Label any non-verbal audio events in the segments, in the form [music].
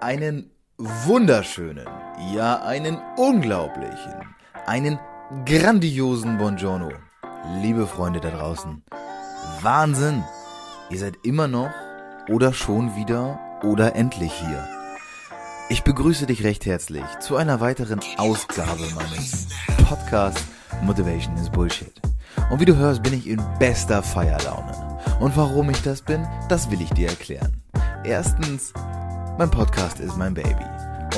Einen wunderschönen, ja einen unglaublichen, einen grandiosen Buongiorno. Liebe Freunde da draußen. Wahnsinn! Ihr seid immer noch oder schon wieder oder endlich hier. Ich begrüße dich recht herzlich zu einer weiteren Ausgabe meines Podcasts Motivation is Bullshit. Und wie du hörst, bin ich in bester Feierlaune. Und warum ich das bin, das will ich dir erklären. Erstens, mein Podcast ist mein Baby.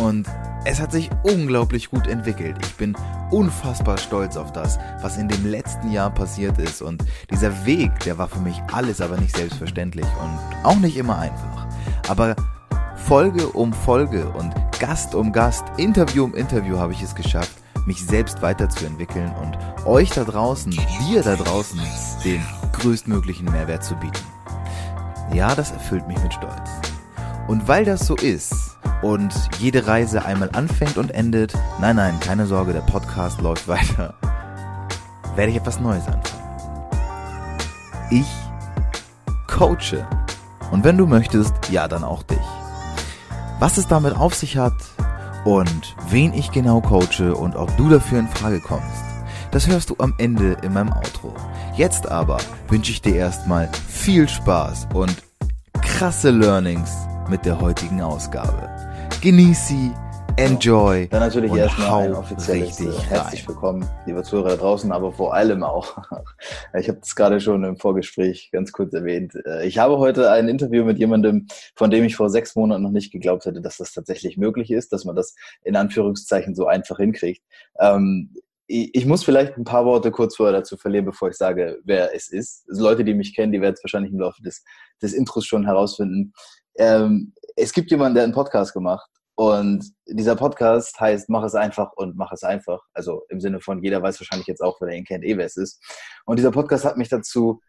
Und es hat sich unglaublich gut entwickelt. Ich bin unfassbar stolz auf das, was in dem letzten Jahr passiert ist. Und dieser Weg, der war für mich alles aber nicht selbstverständlich und auch nicht immer einfach. Aber Folge um Folge und Gast um Gast, Interview um Interview habe ich es geschafft, mich selbst weiterzuentwickeln und euch da draußen, dir da draußen, den größtmöglichen Mehrwert zu bieten. Ja, das erfüllt mich mit Stolz. Und weil das so ist und jede Reise einmal anfängt und endet, nein, nein, keine Sorge, der Podcast läuft [laughs] weiter, werde ich etwas Neues anfangen. Ich coache. Und wenn du möchtest, ja, dann auch dich. Was es damit auf sich hat und wen ich genau coache und ob du dafür in Frage kommst, das hörst du am Ende in meinem Outro. Jetzt aber wünsche ich dir erstmal viel Spaß und krasse Learnings mit der heutigen Ausgabe. Genieß sie, enjoy. Dann natürlich und erstmal ein offizielles richtig äh, herzlich willkommen, liebe Zuhörer da draußen, aber vor allem auch. [laughs] Ich habe es gerade schon im Vorgespräch ganz kurz erwähnt. Äh, Ich habe heute ein Interview mit jemandem, von dem ich vor sechs Monaten noch nicht geglaubt hätte, dass das tatsächlich möglich ist, dass man das in Anführungszeichen so einfach hinkriegt. Ähm, Ich ich muss vielleicht ein paar Worte kurz vorher dazu verlieren, bevor ich sage, wer es ist. Also Leute, die mich kennen, die werden es wahrscheinlich im Laufe des, des Intros schon herausfinden. Ähm, Es gibt jemanden, der einen Podcast gemacht und dieser Podcast heißt Mach es einfach und mach es einfach. Also im Sinne von, jeder weiß wahrscheinlich jetzt auch, wer der ihn kennt, eh wer es ist. Und dieser Podcast hat mich dazu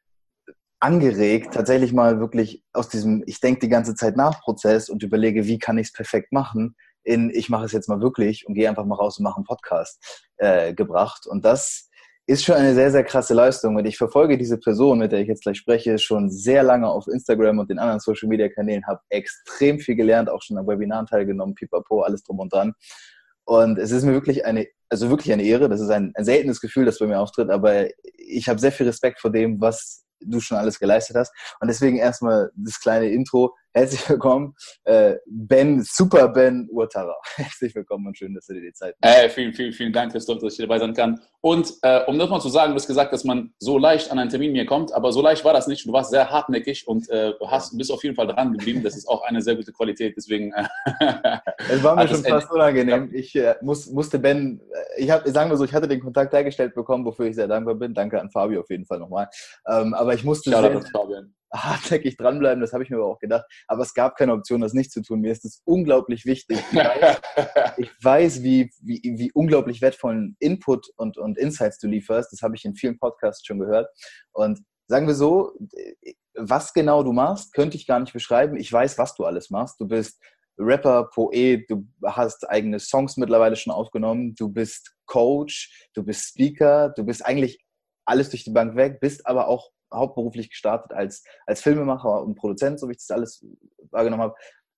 angeregt, tatsächlich mal wirklich aus diesem, ich denke die ganze Zeit nach Prozess und überlege, wie kann ich es perfekt machen, in ich mache es jetzt mal wirklich und gehe einfach mal raus und mache einen Podcast äh, gebracht. Und das ist schon eine sehr, sehr krasse Leistung. Und ich verfolge diese Person, mit der ich jetzt gleich spreche, schon sehr lange auf Instagram und den anderen Social Media Kanälen, habe extrem viel gelernt, auch schon an Webinaren teilgenommen, pipapo, alles drum und dran. Und es ist mir wirklich eine, also wirklich eine Ehre. Das ist ein, ein seltenes Gefühl, das bei mir auftritt, aber ich habe sehr viel Respekt vor dem, was du schon alles geleistet hast. Und deswegen erstmal das kleine Intro. Herzlich willkommen, äh, Ben, Super Ben Urtara. [laughs] Herzlich willkommen und schön, dass du dir die Zeit nimmst. Äh, vielen, vielen, vielen Dank, Christoph, dass ich dabei sein kann. Und äh, um das mal zu sagen, du hast gesagt, dass man so leicht an einen Termin mir kommt, aber so leicht war das nicht. Du warst sehr hartnäckig und äh, hast, bist auf jeden Fall dran geblieben. Das ist auch eine sehr gute Qualität. Deswegen. Äh, [laughs] Es war mir schon fast unangenehm. Ich äh, muss, musste Ben, äh, ich habe, sagen wir so, ich hatte den Kontakt hergestellt bekommen, wofür ich sehr dankbar bin. Danke an Fabio auf jeden Fall nochmal. Ähm, aber ich musste Shoutout an Fabian. Hartnäckig dranbleiben, das habe ich mir aber auch gedacht. Aber es gab keine Option, das nicht zu tun. Mir ist es unglaublich wichtig. Ich weiß, [laughs] ich weiß wie, wie, wie unglaublich wertvollen Input und, und Insights du lieferst. Das habe ich in vielen Podcasts schon gehört. Und sagen wir so, was genau du machst, könnte ich gar nicht beschreiben. Ich weiß, was du alles machst. Du bist Rapper, Poet, du hast eigene Songs mittlerweile schon aufgenommen, du bist Coach, du bist Speaker, du bist eigentlich alles durch die Bank weg, bist aber auch hauptberuflich gestartet als, als Filmemacher und Produzent, so wie ich das alles wahrgenommen habe.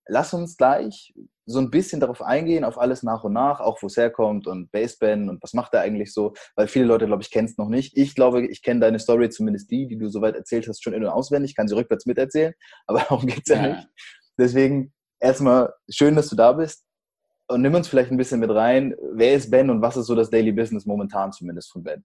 Lass uns gleich so ein bisschen darauf eingehen, auf alles nach und nach, auch wo es herkommt und Baseband und was macht er eigentlich so, weil viele Leute, glaube ich, kennen es noch nicht. Ich glaube, ich kenne deine Story, zumindest die, die du soweit erzählt hast, schon in- und auswendig, kann sie rückwärts miterzählen, [laughs] aber darum geht's ja, Ja. nicht. Deswegen erstmal schön, dass du da bist und nimm uns vielleicht ein bisschen mit rein. Wer ist Ben und was ist so das Daily Business momentan zumindest von Ben?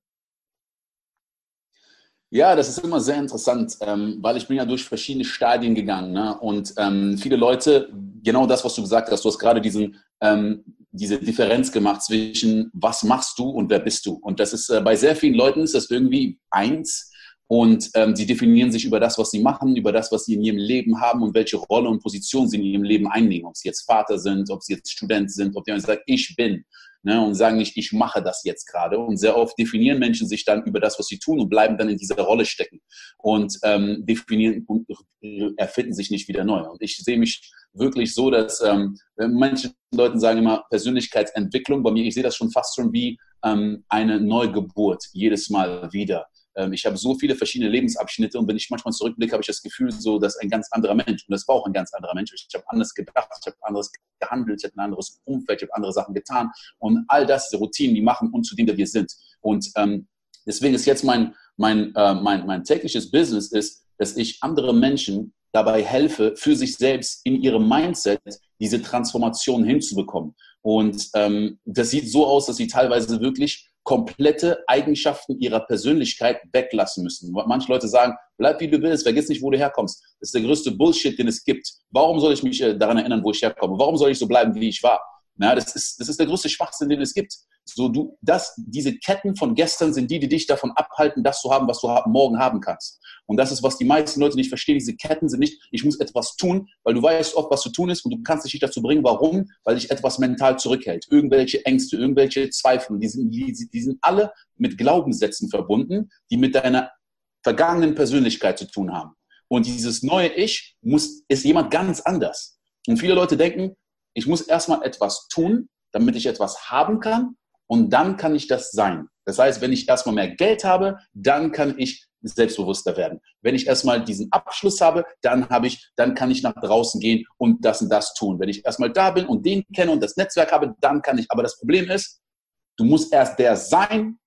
Ja, das ist immer sehr interessant, ähm, weil ich bin ja durch verschiedene Stadien gegangen. Ne? Und ähm, viele Leute, genau das, was du gesagt hast, du hast gerade diesen, ähm, diese Differenz gemacht zwischen was machst du und wer bist du. Und das ist äh, bei sehr vielen Leuten ist das irgendwie eins. Und ähm, sie definieren sich über das, was sie machen, über das, was sie in ihrem Leben haben und welche Rolle und Position sie in ihrem Leben einnehmen. Ob sie jetzt Vater sind, ob sie jetzt Student sind, ob die sagen, ich bin ne, und sagen nicht, ich mache das jetzt gerade. Und sehr oft definieren Menschen sich dann über das, was sie tun und bleiben dann in dieser Rolle stecken und ähm, definieren und erfinden sich nicht wieder neu. Und ich sehe mich wirklich so, dass ähm, manche Leute sagen immer Persönlichkeitsentwicklung. Bei mir, ich sehe das schon fast schon wie ähm, eine Neugeburt jedes Mal wieder. Ähm, ich habe so viele verschiedene Lebensabschnitte und wenn ich manchmal zurückblicke, habe ich das Gefühl, so, dass ein ganz anderer Mensch, und das war auch ein ganz anderer Mensch, ich habe anders gedacht, ich habe anders gehandelt, ich habe ein anderes Umfeld, ich habe andere Sachen getan und all das, die Routinen, die machen uns zu dem, der wir sind. Und ähm, deswegen ist jetzt mein, mein, äh, mein, mein tägliches Business ist, dass ich andere Menschen dabei helfe, für sich selbst in ihrem Mindset diese Transformation hinzubekommen. Und ähm, das sieht so aus, dass sie teilweise wirklich komplette Eigenschaften ihrer Persönlichkeit weglassen müssen. Manche Leute sagen, bleib wie du willst, vergiss nicht, wo du herkommst. Das ist der größte Bullshit, den es gibt. Warum soll ich mich äh, daran erinnern, wo ich herkomme? Warum soll ich so bleiben, wie ich war? Ja, das, ist, das ist der größte Schwachsinn, den es gibt. So, du, das, diese Ketten von gestern sind die, die dich davon abhalten, das zu haben, was du morgen haben kannst. Und das ist, was die meisten Leute nicht verstehen. Diese Ketten sind nicht, ich muss etwas tun, weil du weißt oft, was zu tun ist und du kannst dich nicht dazu bringen. Warum? Weil dich etwas mental zurückhält. Irgendwelche Ängste, irgendwelche Zweifel, die sind, die, die sind alle mit Glaubenssätzen verbunden, die mit deiner vergangenen Persönlichkeit zu tun haben. Und dieses neue Ich muss, ist jemand ganz anders. Und viele Leute denken, ich muss erstmal etwas tun, damit ich etwas haben kann und dann kann ich das sein. Das heißt, wenn ich erstmal mehr Geld habe, dann kann ich selbstbewusster werden. Wenn ich erstmal diesen Abschluss habe, dann habe ich, dann kann ich nach draußen gehen und das und das tun. Wenn ich erstmal da bin und den kenne und das Netzwerk habe, dann kann ich. Aber das Problem ist, du musst erst der sein,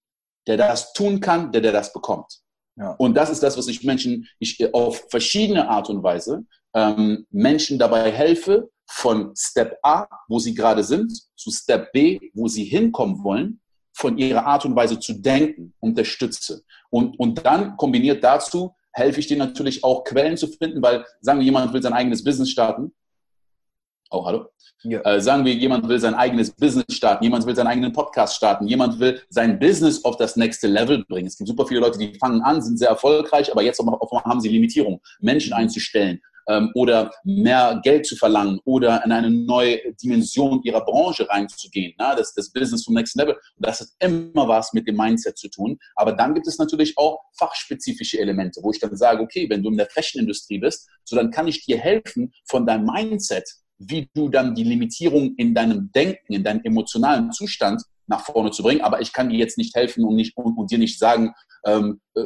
der das tun kann, der, der das bekommt. Ja. Und das ist das, was ich Menschen, ich auf verschiedene Art und Weise ähm, Menschen dabei helfe, von Step A, wo sie gerade sind, zu Step B, wo sie hinkommen wollen, von ihrer Art und Weise zu denken, unterstütze. Und, und dann kombiniert dazu, helfe ich dir natürlich auch Quellen zu finden, weil sagen wir, jemand will sein eigenes Business starten. Oh, hallo. Ja. Äh, sagen wir, jemand will sein eigenes Business starten, jemand will seinen eigenen Podcast starten, jemand will sein Business auf das nächste Level bringen. Es gibt super viele Leute, die fangen an, sind sehr erfolgreich, aber jetzt haben sie Limitierung, Menschen einzustellen, ähm, oder mehr Geld zu verlangen oder in eine neue Dimension ihrer Branche reinzugehen. Ne? Das, das Business vom Next Level. Und das hat immer was mit dem Mindset zu tun. Aber dann gibt es natürlich auch fachspezifische Elemente, wo ich dann sage, okay, wenn du in der Fashion-Industrie bist, so dann kann ich dir helfen, von deinem Mindset, wie du dann die Limitierung in deinem Denken, in deinem emotionalen Zustand nach vorne zu bringen. Aber ich kann dir jetzt nicht helfen und, nicht, und, und dir nicht sagen, ähm, äh,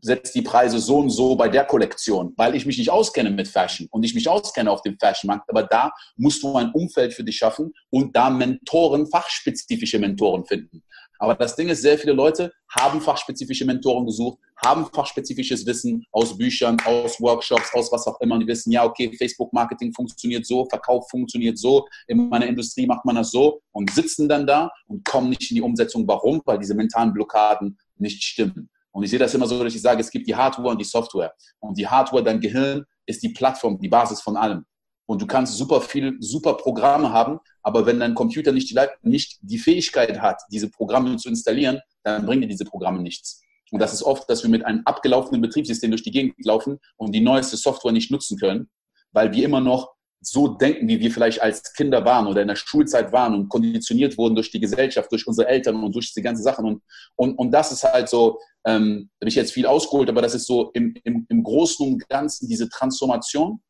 setzt die Preise so und so bei der Kollektion, weil ich mich nicht auskenne mit Fashion und ich mich auskenne auf dem Fashionmarkt. Aber da musst du ein Umfeld für dich schaffen und da Mentoren, fachspezifische Mentoren finden. Aber das Ding ist, sehr viele Leute haben fachspezifische Mentoren gesucht, haben fachspezifisches Wissen aus Büchern, aus Workshops, aus was auch immer. Und die wissen, ja, okay, Facebook-Marketing funktioniert so, Verkauf funktioniert so, in meiner Industrie macht man das so und sitzen dann da und kommen nicht in die Umsetzung. Warum? Weil diese mentalen Blockaden nicht stimmen. Und ich sehe das immer so, dass ich sage, es gibt die Hardware und die Software. Und die Hardware, dein Gehirn, ist die Plattform, die Basis von allem. Und du kannst super viel, super Programme haben, aber wenn dein Computer nicht die, nicht die Fähigkeit hat, diese Programme zu installieren, dann bringen dir diese Programme nichts. Und das ist oft, dass wir mit einem abgelaufenen Betriebssystem durch die Gegend laufen und die neueste Software nicht nutzen können, weil wir immer noch so denken, wie wir vielleicht als Kinder waren oder in der Schulzeit waren und konditioniert wurden durch die Gesellschaft, durch unsere Eltern und durch diese ganzen Sachen. Und, und, und das ist halt so, ähm, da habe ich jetzt viel ausgeholt, aber das ist so im, im, im Großen und Ganzen diese Transformation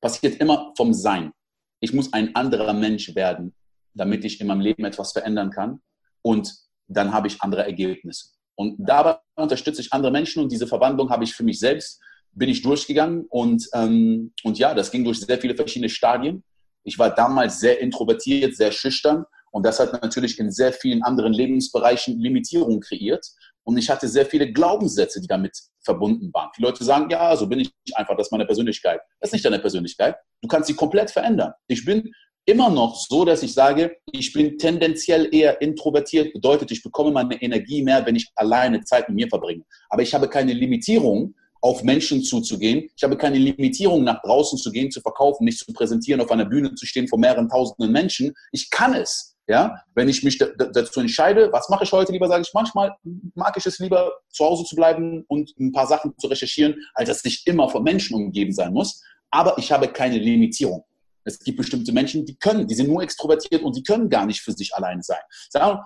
passiert immer vom Sein. Ich muss ein anderer Mensch werden, damit ich in meinem Leben etwas verändern kann. Und dann habe ich andere Ergebnisse. Und dabei unterstütze ich andere Menschen und diese Verwandlung habe ich für mich selbst, bin ich durchgegangen und, ähm, und ja, das ging durch sehr viele verschiedene Stadien. Ich war damals sehr introvertiert, sehr schüchtern und das hat natürlich in sehr vielen anderen Lebensbereichen Limitierungen kreiert. Und ich hatte sehr viele Glaubenssätze, die damit verbunden waren. Viele Leute sagen, ja, so bin ich einfach, das ist meine Persönlichkeit. Das ist nicht deine Persönlichkeit. Du kannst sie komplett verändern. Ich bin immer noch so, dass ich sage, ich bin tendenziell eher introvertiert, bedeutet, ich bekomme meine Energie mehr, wenn ich alleine Zeit mit mir verbringe. Aber ich habe keine Limitierung, auf Menschen zuzugehen. Ich habe keine Limitierung, nach draußen zu gehen, zu verkaufen, nicht zu präsentieren, auf einer Bühne zu stehen vor mehreren tausenden Menschen. Ich kann es. Ja, wenn ich mich dazu entscheide, was mache ich heute lieber, sage ich manchmal, mag ich es lieber, zu Hause zu bleiben und ein paar Sachen zu recherchieren, als dass ich immer von Menschen umgeben sein muss. Aber ich habe keine Limitierung. Es gibt bestimmte Menschen, die können, die sind nur extrovertiert und die können gar nicht für sich allein sein.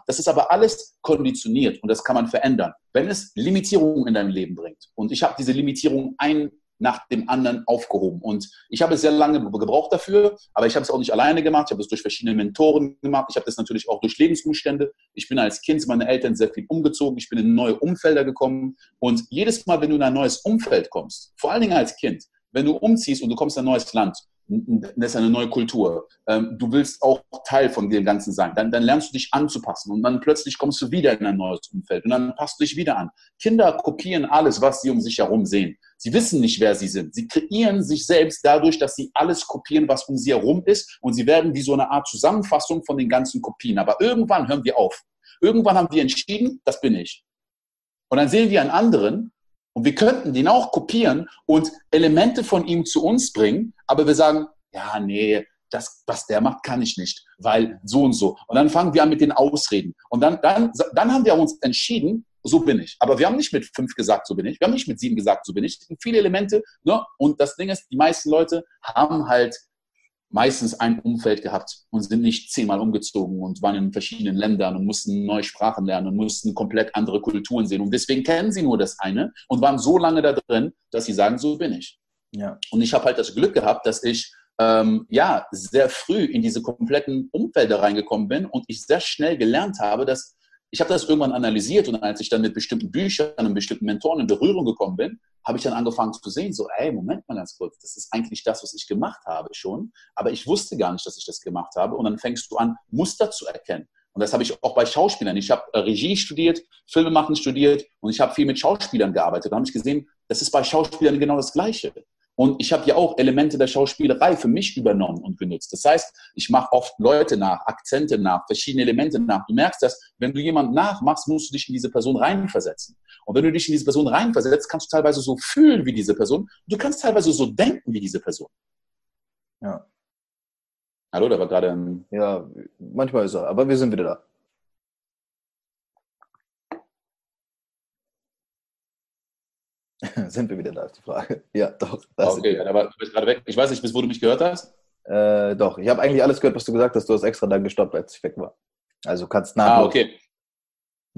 Das ist aber alles konditioniert und das kann man verändern, wenn es Limitierungen in deinem Leben bringt. Und ich habe diese Limitierung ein, nach dem anderen aufgehoben. Und ich habe es sehr lange gebraucht dafür, aber ich habe es auch nicht alleine gemacht. Ich habe es durch verschiedene Mentoren gemacht. Ich habe das natürlich auch durch Lebensumstände. Ich bin als Kind meine Eltern sehr viel umgezogen. Ich bin in neue Umfelder gekommen. Und jedes Mal, wenn du in ein neues Umfeld kommst, vor allen Dingen als Kind, wenn du umziehst und du kommst in ein neues Land, das ist eine neue Kultur. Ähm, du willst auch Teil von dem Ganzen sein. Dann, dann lernst du dich anzupassen und dann plötzlich kommst du wieder in ein neues Umfeld und dann passt du dich wieder an. Kinder kopieren alles, was sie um sich herum sehen. Sie wissen nicht, wer sie sind. Sie kreieren sich selbst dadurch, dass sie alles kopieren, was um sie herum ist und sie werden wie so eine Art Zusammenfassung von den ganzen Kopien. Aber irgendwann hören wir auf. Irgendwann haben wir entschieden, das bin ich. Und dann sehen wir einen anderen und wir könnten den auch kopieren und Elemente von ihm zu uns bringen, aber wir sagen, ja, nee, das, was der macht, kann ich nicht, weil so und so. Und dann fangen wir an mit den Ausreden. Und dann, dann, dann haben wir uns entschieden, so bin ich. Aber wir haben nicht mit fünf gesagt, so bin ich. Wir haben nicht mit sieben gesagt, so bin ich. Viele Elemente. Ne? Und das Ding ist, die meisten Leute haben halt meistens ein Umfeld gehabt und sind nicht zehnmal umgezogen und waren in verschiedenen Ländern und mussten neue Sprachen lernen und mussten komplett andere Kulturen sehen. Und deswegen kennen sie nur das eine und waren so lange da drin, dass sie sagen, so bin ich. Ja. Und ich habe halt das Glück gehabt, dass ich ähm, ja sehr früh in diese kompletten Umfelder reingekommen bin und ich sehr schnell gelernt habe, dass ich habe das irgendwann analysiert und als ich dann mit bestimmten Büchern und bestimmten Mentoren in Berührung gekommen bin, habe ich dann angefangen zu sehen, so, ey, Moment mal ganz kurz, das ist eigentlich das, was ich gemacht habe schon, aber ich wusste gar nicht, dass ich das gemacht habe. Und dann fängst du an, Muster zu erkennen. Und das habe ich auch bei Schauspielern. Ich habe äh, Regie studiert, Filmemachen studiert und ich habe viel mit Schauspielern gearbeitet. Da habe ich gesehen, das ist bei Schauspielern genau das Gleiche. Und ich habe ja auch Elemente der Schauspielerei für mich übernommen und genutzt. Das heißt, ich mache oft Leute nach, Akzente nach, verschiedene Elemente nach. Du merkst das, wenn du jemanden nachmachst, musst du dich in diese Person reinversetzen. Und wenn du dich in diese Person reinversetzt, kannst du teilweise so fühlen wie diese Person. Du kannst teilweise so denken wie diese Person. Ja. Hallo, da war gerade ein... Ja, manchmal ist er, aber wir sind wieder da. [laughs] Sind wir wieder da, ist die Frage. [laughs] Ja, doch. okay, aber du bist gerade weg. Ich weiß nicht, bis wo du mich gehört hast. Äh, doch, ich habe eigentlich alles gehört, was du gesagt hast. Du hast extra dann gestoppt, als ich weg war. Also kannst nach. Ah, okay.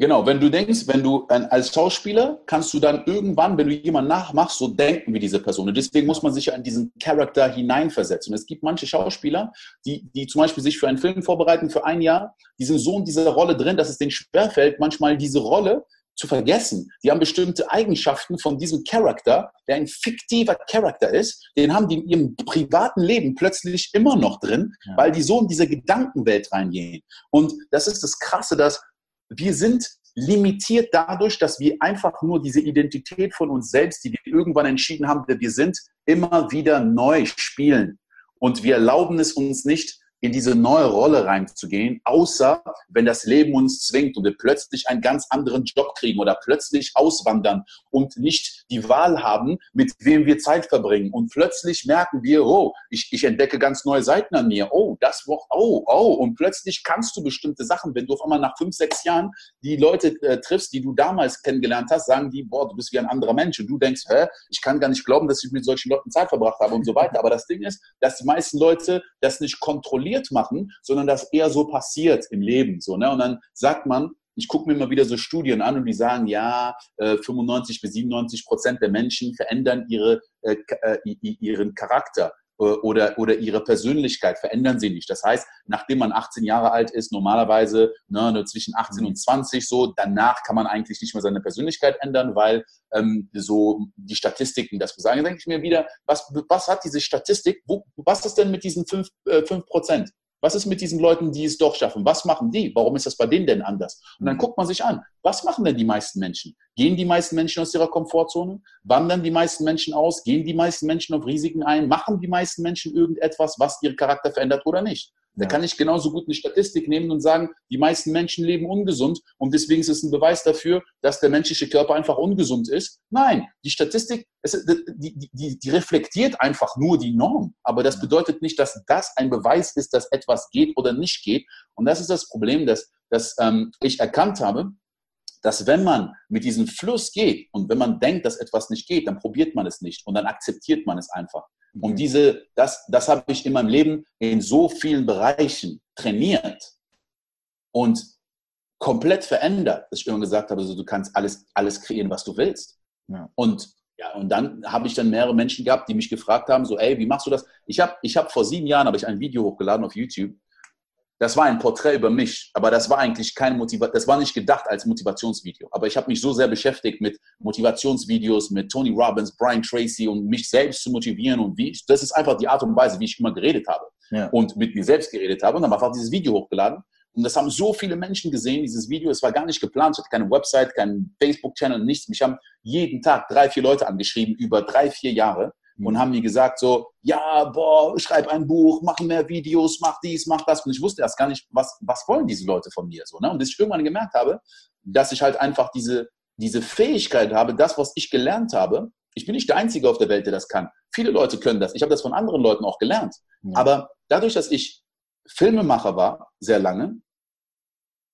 Genau, wenn du denkst, wenn du als Schauspieler kannst du dann irgendwann, wenn du jemanden nachmachst, so denken wie diese Person. Und deswegen muss man sich ja in diesen Charakter hineinversetzen. Und es gibt manche Schauspieler, die, die zum Beispiel sich für einen Film vorbereiten für ein Jahr, die sind so in dieser Rolle drin, dass es denen schwerfällt, manchmal diese Rolle zu vergessen. Die haben bestimmte Eigenschaften von diesem Charakter, der ein fiktiver Charakter ist, den haben die in ihrem privaten Leben plötzlich immer noch drin, ja. weil die so in diese Gedankenwelt reingehen. Und das ist das Krasse, dass wir sind limitiert dadurch, dass wir einfach nur diese Identität von uns selbst, die wir irgendwann entschieden haben, wer wir sind, immer wieder neu spielen. Und wir erlauben es uns nicht, in diese neue Rolle reinzugehen, außer wenn das Leben uns zwingt und wir plötzlich einen ganz anderen Job kriegen oder plötzlich auswandern und nicht die Wahl haben, mit wem wir Zeit verbringen. Und plötzlich merken wir, oh, ich, ich entdecke ganz neue Seiten an mir. Oh, das Wort, oh, oh. Und plötzlich kannst du bestimmte Sachen, wenn du auf einmal nach fünf, sechs Jahren die Leute äh, triffst, die du damals kennengelernt hast, sagen die, boah, du bist wie ein anderer Mensch. Und du denkst, hä, ich kann gar nicht glauben, dass ich mit solchen Leuten Zeit verbracht habe und so weiter. Aber das Ding ist, dass die meisten Leute das nicht kontrollieren kontrolliert machen, sondern das eher so passiert im Leben. So, ne? Und dann sagt man, ich gucke mir immer wieder so Studien an und die sagen, ja, 95 äh, bis 97 Prozent der Menschen verändern ihre, äh, äh ihren Charakter oder, oder ihre Persönlichkeit verändern sie nicht. Das heißt, nachdem man 18 Jahre alt ist, normalerweise ne, zwischen 18 und 20 so, danach kann man eigentlich nicht mehr seine Persönlichkeit ändern, weil ähm, so die Statistiken das sagen. Denke ich mir wieder, was, was hat diese Statistik, wo, was ist denn mit diesen 5, äh, 5 Prozent? Was ist mit diesen Leuten, die es doch schaffen? Was machen die? Warum ist das bei denen denn anders? Und dann mhm. guckt man sich an, was machen denn die meisten Menschen? Gehen die meisten Menschen aus ihrer Komfortzone? Wandern die meisten Menschen aus? Gehen die meisten Menschen auf Risiken ein? Machen die meisten Menschen irgendetwas, was ihren Charakter verändert oder nicht? Da kann ich genauso gut eine Statistik nehmen und sagen, die meisten Menschen leben ungesund und deswegen ist es ein Beweis dafür, dass der menschliche Körper einfach ungesund ist. Nein, die Statistik, es, die, die, die reflektiert einfach nur die Norm. Aber das bedeutet nicht, dass das ein Beweis ist, dass etwas geht oder nicht geht. Und das ist das Problem, dass, dass ähm, ich erkannt habe, dass wenn man mit diesem Fluss geht und wenn man denkt, dass etwas nicht geht, dann probiert man es nicht und dann akzeptiert man es einfach. Und mhm. diese, das, das habe ich in meinem Leben in so vielen Bereichen trainiert und komplett verändert, dass ich immer gesagt habe, also du kannst alles, alles kreieren, was du willst. Ja. Und Ja, und dann habe ich dann mehrere Menschen gehabt, die mich gefragt haben, so, ey, wie machst du das? Ich habe ich hab vor sieben Jahren habe ich ein Video hochgeladen auf YouTube. Das war ein Porträt über mich, aber das war eigentlich kein Motivation, das war nicht gedacht als Motivationsvideo. Aber ich habe mich so sehr beschäftigt mit Motivationsvideos, mit Tony Robbins, Brian Tracy und mich selbst zu motivieren und wie ich, das ist einfach die Art und Weise, wie ich immer geredet habe ja. und mit mir selbst geredet habe. Und dann einfach dieses Video hochgeladen und das haben so viele Menschen gesehen, dieses Video. Es war gar nicht geplant. Ich hatte keine Website, keinen Facebook-Channel, nichts. Mich haben jeden Tag drei, vier Leute angeschrieben über drei, vier Jahre und mhm. haben mir gesagt so, ja, boah, schreib ein Buch, mach mehr Videos, mach dies, mach das. Und ich wusste erst gar nicht, was, was wollen diese Leute von mir so. Ne? Und bis ich irgendwann gemerkt habe, dass ich halt einfach diese, diese Fähigkeit habe, das, was ich gelernt habe, ich bin nicht der Einzige auf der Welt, der das kann. Viele Leute können das. Ich habe das von anderen Leuten auch gelernt. Ja. Aber dadurch, dass ich Filmemacher war, sehr lange,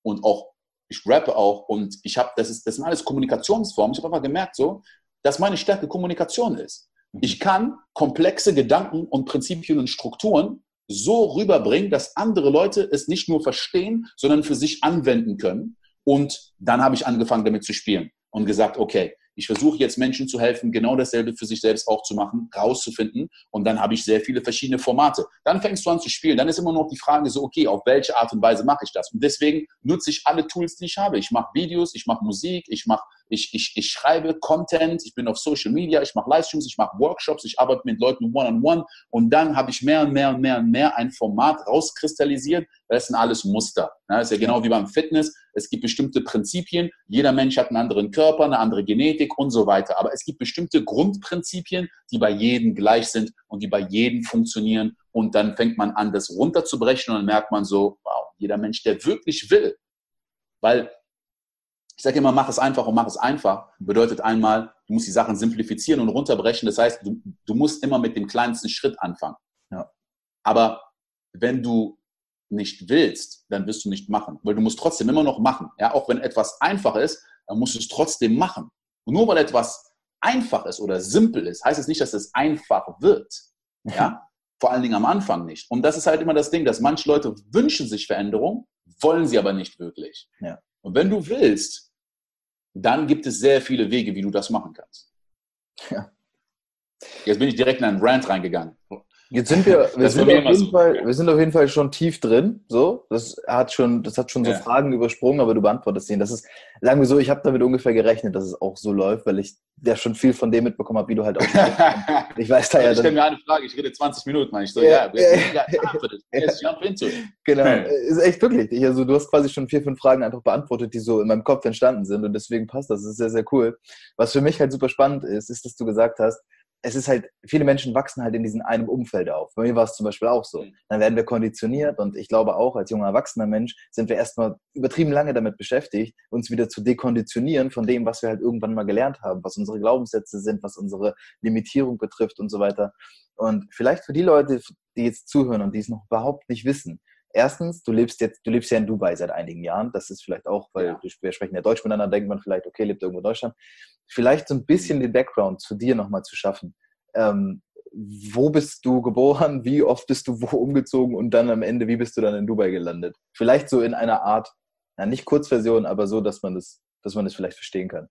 und auch, ich rappe auch und ich habe, das, ist, das sind alles Kommunikationsformen. Ich habe einfach gemerkt, so, dass meine Stärke Kommunikation ist. Ich kann komplexe Gedanken und Prinzipien und Strukturen so rüberbringen, dass andere Leute es nicht nur verstehen, sondern für sich anwenden können. Und dann habe ich angefangen, damit zu spielen und gesagt, okay, ich versuche jetzt Menschen zu helfen, genau dasselbe für sich selbst auch zu machen, rauszufinden. Und dann habe ich sehr viele verschiedene Formate. Dann fängst du an zu spielen. Dann ist immer noch die Frage so, okay, auf welche Art und Weise mache ich das? Und deswegen nutze ich alle Tools, die ich habe. Ich mache Videos, ich mache Musik, ich mache ich, ich, ich schreibe Content, ich bin auf Social Media, ich mache Livestreams, ich mache Workshops, ich arbeite mit Leuten one-on-one -on -one. und dann habe ich mehr und mehr und mehr und mehr ein Format rauskristallisiert. Das sind alles Muster. Das ist ja genau wie beim Fitness. Es gibt bestimmte Prinzipien. Jeder Mensch hat einen anderen Körper, eine andere Genetik und so weiter. Aber es gibt bestimmte Grundprinzipien, die bei jedem gleich sind und die bei jedem funktionieren. Und dann fängt man an, das runterzubrechen und dann merkt man so, wow, jeder Mensch, der wirklich will, weil ich sage immer, mach es einfach und mach es einfach. Bedeutet einmal, du musst die Sachen simplifizieren und runterbrechen. Das heißt, du, du musst immer mit dem kleinsten Schritt anfangen. Ja. Aber wenn du nicht willst, dann wirst du nicht machen. Weil du musst trotzdem immer noch machen. Ja, auch wenn etwas einfach ist, dann musst du es trotzdem machen. Und nur weil etwas einfach ist oder simpel ist, heißt es nicht, dass es einfach wird. Ja? Vor allen Dingen am Anfang nicht. Und das ist halt immer das Ding, dass manche Leute wünschen sich Veränderung, wollen sie aber nicht wirklich. Ja. Und wenn du willst, dann gibt es sehr viele Wege, wie du das machen kannst. Ja. Jetzt bin ich direkt in einen Rant reingegangen. Jetzt sind wir, wir, sind, auf jeden so. Fall, wir sind auf jeden Fall schon tief drin. So, das hat schon, das hat schon so ja. Fragen übersprungen, aber du beantwortest ihn. Das ist, sagen wir so, ich habe damit ungefähr gerechnet, dass es auch so läuft, weil ich ja schon viel von dem mitbekommen habe, wie du halt auch. [laughs] ich weiß da ja. Ich stelle mir eine Frage, ich rede 20 Minuten, meine ich so, ja, ja, ja, ja. Genau, ist echt wirklich. Also du hast quasi schon vier, fünf Fragen einfach beantwortet, die so in meinem Kopf entstanden sind und deswegen passt das. Das ist sehr, sehr cool. Was für mich halt super spannend ist, ist, dass du gesagt hast, es ist halt, viele Menschen wachsen halt in diesem einem Umfeld auf. Bei mir war es zum Beispiel auch so. Mhm. Dann werden wir konditioniert und ich glaube auch, als junger erwachsener Mensch sind wir erstmal übertrieben lange damit beschäftigt, uns wieder zu dekonditionieren von dem, was wir halt irgendwann mal gelernt haben, was unsere Glaubenssätze sind, was unsere Limitierung betrifft und so weiter. Und vielleicht für die Leute, die jetzt zuhören und die es noch überhaupt nicht wissen, erstens, du lebst jetzt, du lebst ja in Dubai seit einigen Jahren. Das ist vielleicht auch, weil ja. wir sprechen ja Deutsch miteinander, denkt man vielleicht, okay, lebt irgendwo in Deutschland vielleicht so ein bisschen den Background zu dir nochmal zu schaffen. Ähm, wo bist du geboren? Wie oft bist du wo umgezogen? Und dann am Ende, wie bist du dann in Dubai gelandet? Vielleicht so in einer Art, ja, nicht Kurzversion, aber so, dass man das, dass man das vielleicht verstehen kann.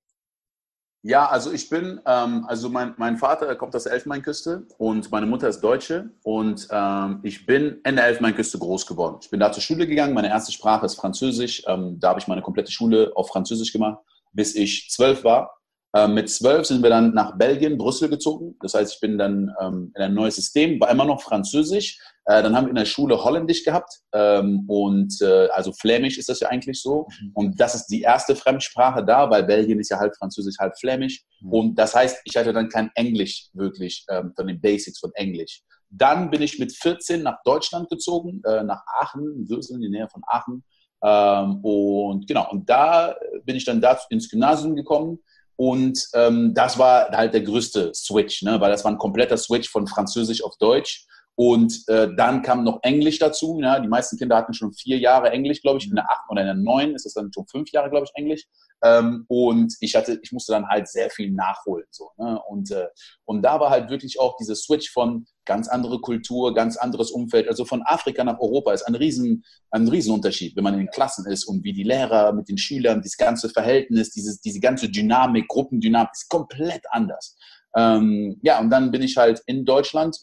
Ja, also ich bin, ähm, also mein, mein Vater kommt aus der Elfenbeinküste und meine Mutter ist Deutsche und ähm, ich bin in der Elfenbeinküste groß geworden. Ich bin da zur Schule gegangen, meine erste Sprache ist Französisch. Ähm, da habe ich meine komplette Schule auf Französisch gemacht, bis ich zwölf war. Ähm, mit zwölf sind wir dann nach Belgien, Brüssel gezogen. Das heißt, ich bin dann ähm, in ein neues System, war immer noch Französisch. Äh, dann haben wir in der Schule Holländisch gehabt ähm, und äh, also Flämisch ist das ja eigentlich so. Mhm. Und das ist die erste Fremdsprache da, weil Belgien ist ja halb Französisch, halb Flämisch. Mhm. Und das heißt, ich hatte dann kein Englisch wirklich ähm, von den Basics von Englisch. Dann bin ich mit 14 nach Deutschland gezogen, äh, nach Aachen, Würsel in der Nähe von Aachen. Ähm, und genau, und da bin ich dann da ins Gymnasium gekommen und ähm, das war halt der größte Switch, ne? weil das war ein kompletter Switch von Französisch auf Deutsch. Und äh, dann kam noch Englisch dazu. Ja? Die meisten Kinder hatten schon vier Jahre Englisch, glaube ich. In der acht oder in der neun ist es dann schon fünf Jahre, glaube ich, Englisch. Ähm, und ich hatte, ich musste dann halt sehr viel nachholen. So, ne? und, äh, und da war halt wirklich auch dieser Switch von ganz andere Kultur, ganz anderes Umfeld. Also von Afrika nach Europa ist ein riesen, ein Riesenunterschied, wenn man in den Klassen ist und wie die Lehrer mit den Schülern, dieses ganze Verhältnis, dieses, diese ganze Dynamik, Gruppendynamik ist komplett anders. Ähm, ja, und dann bin ich halt in Deutschland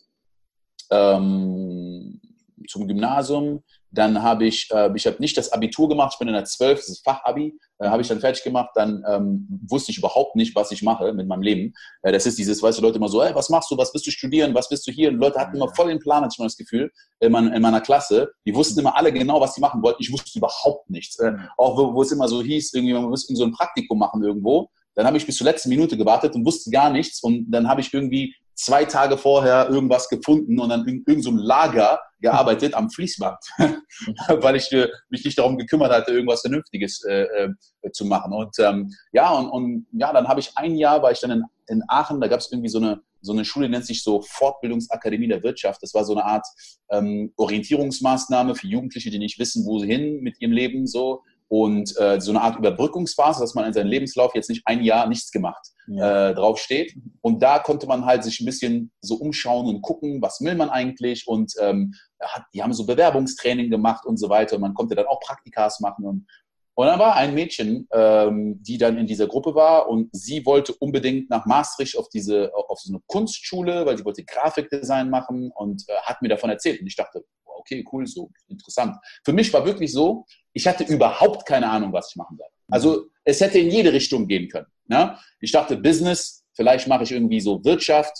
ähm, zum Gymnasium. Dann habe ich, äh, ich habe nicht das Abitur gemacht, ich bin in der 12, das ist Fachabi, äh, habe ich dann fertig gemacht. Dann ähm, wusste ich überhaupt nicht, was ich mache mit meinem Leben. Äh, das ist dieses, weißt du, Leute immer so, hey, was machst du, was willst du studieren, was willst du hier? Und Leute hatten immer voll den Plan, hatte ich mal das Gefühl, in, mein, in meiner Klasse. Die wussten immer alle genau, was sie machen wollten. Ich wusste überhaupt nichts. Äh, auch wo, wo es immer so hieß, irgendwie, man muss so ein Praktikum machen irgendwo. Dann habe ich bis zur letzten Minute gewartet und wusste gar nichts. Und dann habe ich irgendwie zwei Tage vorher irgendwas gefunden und dann in irgendeinem so Lager gearbeitet am Fließband, [laughs] weil ich äh, mich nicht darum gekümmert hatte, irgendwas Vernünftiges äh, äh, zu machen. Und ähm, ja, und, und ja, dann habe ich ein Jahr, war ich dann in, in Aachen, da gab es irgendwie so eine, so eine Schule, nennt sich so Fortbildungsakademie der Wirtschaft. Das war so eine Art ähm, Orientierungsmaßnahme für Jugendliche, die nicht wissen, wo sie hin mit ihrem Leben so und äh, so eine Art Überbrückungsphase, dass man in seinem Lebenslauf jetzt nicht ein Jahr nichts gemacht ja. äh, drauf steht. Und da konnte man halt sich ein bisschen so umschauen und gucken, was will man eigentlich. Und ähm, hat, die haben so Bewerbungstraining gemacht und so weiter. Und man konnte dann auch Praktikas machen. Und, und dann war ein Mädchen, ähm, die dann in dieser Gruppe war und sie wollte unbedingt nach Maastricht auf diese auf so eine Kunstschule, weil sie wollte Grafikdesign machen und äh, hat mir davon erzählt. Und ich dachte, okay, cool, so interessant. Für mich war wirklich so, ich hatte überhaupt keine Ahnung, was ich machen soll. Also es hätte in jede Richtung gehen können. Ne? Ich dachte, Business, vielleicht mache ich irgendwie so Wirtschaft.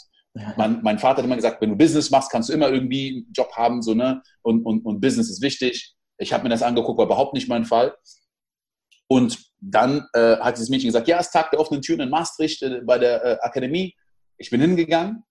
Mein, mein, Vater hat immer gesagt, wenn du Business machst, kannst du immer irgendwie einen Job haben, so, ne? Und, und, und Business ist wichtig. Ich habe mir das angeguckt, war überhaupt nicht mein Fall. Und dann äh, hat dieses Mädchen gesagt, ja, es ist Tag der offenen Türen in Maastricht äh, bei der äh, Akademie. Ich bin hingegangen,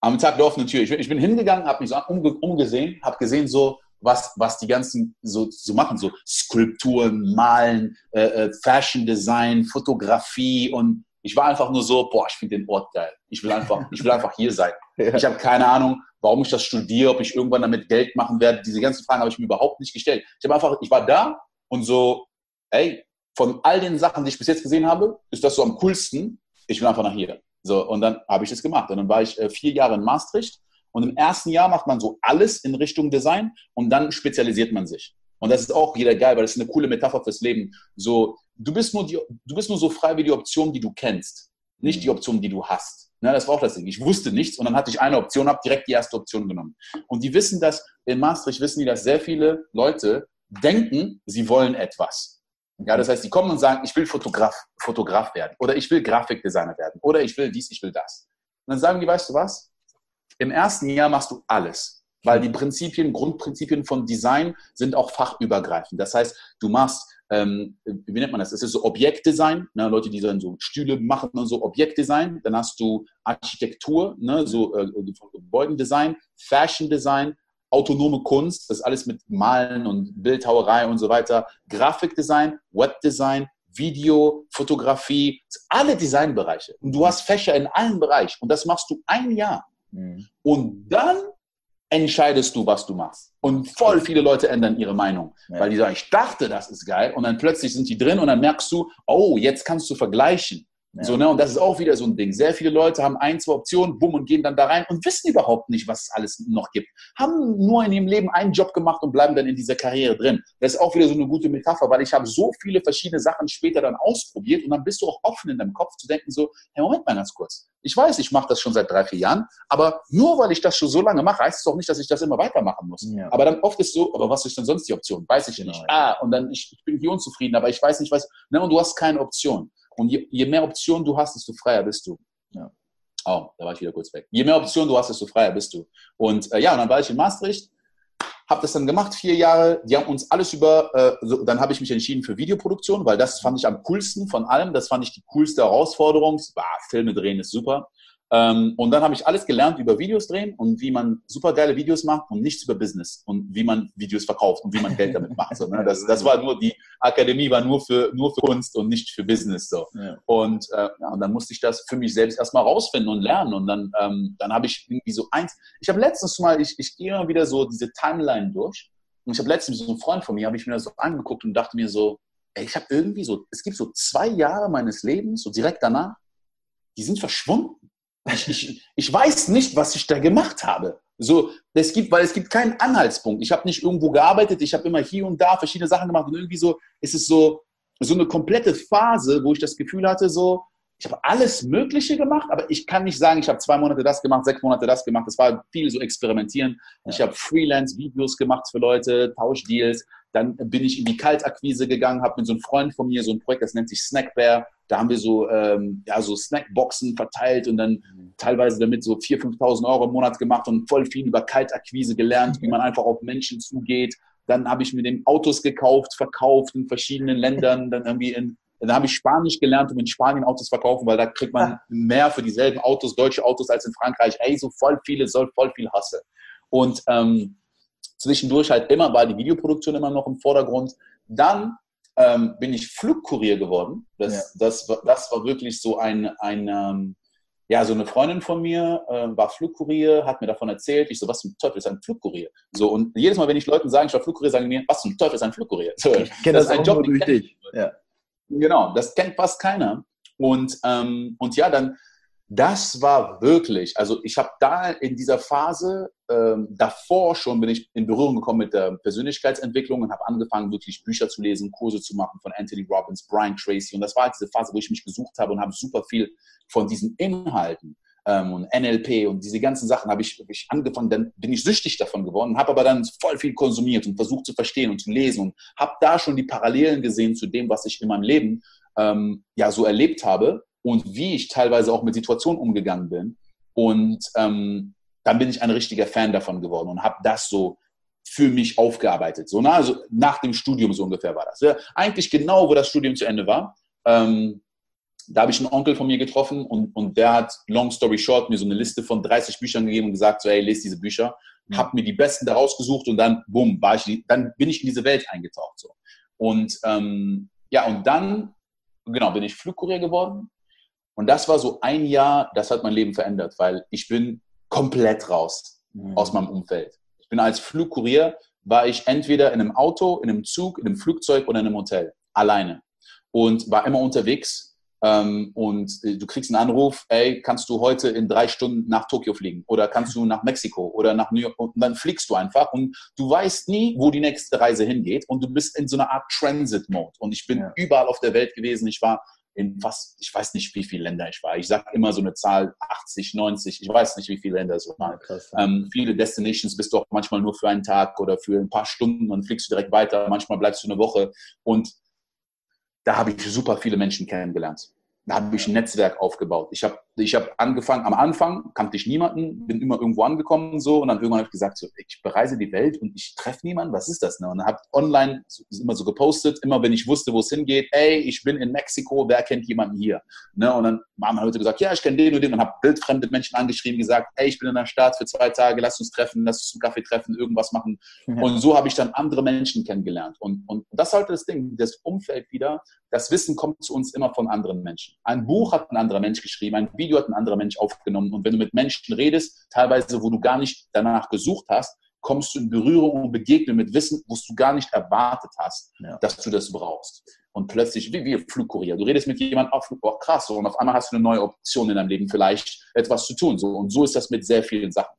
am Tag der offenen Tür. Ich bin, ich bin hingegangen, habe mich so umge umgesehen, habe gesehen, so, was, was die ganzen so, so machen, so Skulpturen, Malen, äh, äh, Fashion Design, Fotografie und ich war einfach nur so, boah, ich finde den Ort geil. Ich will einfach, ich will einfach hier sein. [laughs] Ja. Ich habe keine Ahnung, warum ich das studiere, ob ich irgendwann damit Geld machen werde. Diese ganzen Fragen habe ich mir überhaupt nicht gestellt. Ich habe einfach, ich war da und so, ey, von all den Sachen, die ich bis jetzt gesehen habe, ist das so am coolsten. Ich will einfach nach hier. So, und dann habe ich das gemacht. Und dann war ich äh, vier Jahre in Maastricht und im ersten Jahr macht man so alles in Richtung Design und dann spezialisiert man sich. Und das ist auch wieder geil, weil das ist eine coole Metapher fürs Leben. So, du bist nur, die, du bist nur so frei wie die Option, die du kennst, nicht die Option, die du hast. Ja, das war auch das Ding. Ich wusste nichts und dann hatte ich eine Option, habe direkt die erste Option genommen. Und die wissen das, in Maastricht wissen die, dass sehr viele Leute denken, sie wollen etwas. Ja, das heißt, die kommen und sagen, ich will Fotograf, Fotograf werden oder ich will Grafikdesigner werden oder ich will dies, ich will das. Und dann sagen die, weißt du was? Im ersten Jahr machst du alles, weil die Prinzipien, Grundprinzipien von Design sind auch fachübergreifend. Das heißt, du machst, ähm, wie nennt man das? Das ist so Objektdesign, ne? Leute, die dann so Stühle machen und so Objektdesign. Dann hast du Architektur, ne? so äh, Gebäudendesign, Fashion Design, autonome Kunst, das ist alles mit Malen und Bildhauerei und so weiter, Grafikdesign, Webdesign, Video, Fotografie, alle Designbereiche. Und du hast Fächer in allen Bereichen und das machst du ein Jahr. Mhm. Und dann entscheidest du, was du machst. Und voll viele Leute ändern ihre Meinung, ja. weil die sagen, ich dachte, das ist geil. Und dann plötzlich sind die drin und dann merkst du, oh, jetzt kannst du vergleichen. Ja. So, ne? Und das ist auch wieder so ein Ding. Sehr viele Leute haben ein, zwei Optionen, bumm, und gehen dann da rein und wissen überhaupt nicht, was es alles noch gibt. Haben nur in ihrem Leben einen Job gemacht und bleiben dann in dieser Karriere drin. Das ist auch wieder so eine gute Metapher, weil ich habe so viele verschiedene Sachen später dann ausprobiert und dann bist du auch offen in deinem Kopf zu denken, so, hey, Moment mal ganz kurz. Ich weiß, ich mache das schon seit drei, vier Jahren, aber nur weil ich das schon so lange mache, heißt es doch nicht, dass ich das immer weitermachen muss. Ja. Aber dann oft ist so, aber was ist denn sonst die Option? Weiß ich genau, nicht. Ah, und dann, ich, ich bin hier unzufrieden, aber ich weiß nicht, was, ne, und du hast keine Option. Und je, je mehr Optionen du hast, desto freier bist du. Ja. Oh, da war ich wieder kurz weg. Je mehr Optionen du hast, desto freier bist du. Und äh, ja, und dann war ich in Maastricht, habe das dann gemacht, vier Jahre. Die haben uns alles über, äh, so, dann habe ich mich entschieden für Videoproduktion, weil das fand ich am coolsten von allem. Das fand ich die coolste Herausforderung. Bah, Filme drehen ist super. Ähm, und dann habe ich alles gelernt über Videos drehen und wie man super geile Videos macht und nichts über Business und wie man Videos verkauft und wie man Geld damit macht. So, ne? das, das war nur, die Akademie war nur für, nur für Kunst und nicht für Business. So. Ja. Und, äh, ja, und dann musste ich das für mich selbst erstmal rausfinden und lernen. Und dann, ähm, dann habe ich irgendwie so eins, ich habe letztens mal, ich, ich gehe immer wieder so diese Timeline durch und ich habe letztens so einen Freund von mir, habe ich mir das so angeguckt und dachte mir so, ey, ich habe irgendwie so, es gibt so zwei Jahre meines Lebens, so direkt danach, die sind verschwunden ich, ich, ich weiß nicht, was ich da gemacht habe. So, es gibt, weil es gibt keinen Anhaltspunkt. Ich habe nicht irgendwo gearbeitet, ich habe immer hier und da verschiedene Sachen gemacht und irgendwie so, es ist so, so eine komplette Phase, wo ich das Gefühl hatte, so, ich habe alles Mögliche gemacht, aber ich kann nicht sagen, ich habe zwei Monate das gemacht, sechs Monate das gemacht. Das war viel so experimentieren. Ja. Ich habe Freelance-Videos gemacht für Leute, Tauschdeals. Dann bin ich in die Kaltakquise gegangen, habe mit so einem Freund von mir so ein Projekt, das nennt sich Snackbear. Da haben wir so, ähm, ja, so Snackboxen verteilt und dann teilweise damit so 4.000, 5.000 Euro im Monat gemacht und voll viel über Kaltakquise gelernt, wie man einfach auf Menschen zugeht. Dann habe ich mir den Autos gekauft, verkauft in verschiedenen Ländern, dann irgendwie in dann habe ich Spanisch gelernt, um in Spanien Autos verkaufen, weil da kriegt man mehr für dieselben Autos, deutsche Autos, als in Frankreich. Ey, so voll viele, soll voll viel Hasse. Und ähm, zwischendurch halt immer war die Videoproduktion immer noch im Vordergrund. Dann ähm, bin ich Flugkurier geworden. Das, ja. das, war, das war wirklich so ein, ein ähm, ja, so eine Freundin von mir äh, war Flugkurier, hat mir davon erzählt. Ich so, was zum Teufel ist ein Flugkurier? So, und jedes Mal, wenn ich Leuten sage, ich war Flugkurier, sagen die mir, was zum Teufel ist ein Flugkurier? So, ich kenne das, das, ist ein Job, durch dich. Ja. Genau, das kennt fast keiner. Und, ähm, und ja, dann, das war wirklich, also ich habe da in dieser Phase, ähm, davor schon bin ich in Berührung gekommen mit der Persönlichkeitsentwicklung und habe angefangen, wirklich Bücher zu lesen, Kurse zu machen von Anthony Robbins, Brian Tracy. Und das war halt diese Phase, wo ich mich gesucht habe und habe super viel von diesen Inhalten ähm, und NLP und diese ganzen Sachen habe ich, hab ich angefangen, dann bin ich süchtig davon geworden, habe aber dann voll viel konsumiert und versucht zu verstehen und zu lesen und habe da schon die Parallelen gesehen zu dem, was ich in meinem Leben ähm, ja so erlebt habe und wie ich teilweise auch mit Situationen umgegangen bin. Und ähm, dann bin ich ein richtiger Fan davon geworden und habe das so für mich aufgearbeitet. So, na, also nach dem Studium so ungefähr war das. Ja, eigentlich genau, wo das Studium zu Ende war. Ähm, da habe ich einen Onkel von mir getroffen und, und der hat, long story short, mir so eine Liste von 30 Büchern gegeben und gesagt, so, hey, lese diese Bücher. Mhm. Habe mir die besten daraus gesucht und dann, bumm, war ich, dann bin ich in diese Welt eingetaucht. So. Und ähm, ja, und dann, genau, bin ich Flugkurier geworden. Und das war so ein Jahr, das hat mein Leben verändert, weil ich bin komplett raus mhm. aus meinem Umfeld. Ich bin als Flugkurier, war ich entweder in einem Auto, in einem Zug, in einem Flugzeug oder in einem Hotel, alleine. Und war immer unterwegs ähm, und äh, du kriegst einen Anruf, ey, kannst du heute in drei Stunden nach Tokio fliegen oder kannst du nach Mexiko oder nach New York und dann fliegst du einfach und du weißt nie, wo die nächste Reise hingeht und du bist in so einer Art Transit-Mode. Und ich bin ja. überall auf der Welt gewesen. Ich war in fast, ich weiß nicht, wie viele Länder ich war. Ich sage immer so eine Zahl, 80, 90, ich weiß nicht, wie viele Länder es waren. Ähm, viele Destinations bist du auch manchmal nur für einen Tag oder für ein paar Stunden und fliegst du direkt weiter. Manchmal bleibst du eine Woche und da habe ich super viele Menschen kennengelernt. Da habe ich ein Netzwerk aufgebaut. Ich habe ich hab angefangen, am Anfang kannte ich niemanden, bin immer irgendwo angekommen so und dann irgendwann habe ich gesagt, so, ich bereise die Welt und ich treffe niemanden, was ist das? Ne? Und dann habe online immer so gepostet, immer wenn ich wusste, wo es hingeht, ey, ich bin in Mexiko, wer kennt jemanden hier? Ne? Und dann haben Leute gesagt, ja, ich kenne den und den und habe bildfremde Menschen angeschrieben, gesagt, ey, ich bin in der Stadt für zwei Tage, lass uns treffen, lass uns zum Kaffee treffen, irgendwas machen. Mhm. Und so habe ich dann andere Menschen kennengelernt. Und, und das ist halt das Ding, das Umfeld wieder, das Wissen kommt zu uns immer von anderen Menschen. Ein Buch hat ein anderer Mensch geschrieben, ein Video hat ein anderer Mensch aufgenommen. Und wenn du mit Menschen redest, teilweise, wo du gar nicht danach gesucht hast, kommst du in Berührung und Begegnung mit Wissen, wo du gar nicht erwartet hast, ja. dass du das brauchst. Und plötzlich, wie wir Flugkurier, du redest mit jemandem, oh, oh krass, so, und auf einmal hast du eine neue Option in deinem Leben, vielleicht etwas zu tun. So. Und so ist das mit sehr vielen Sachen.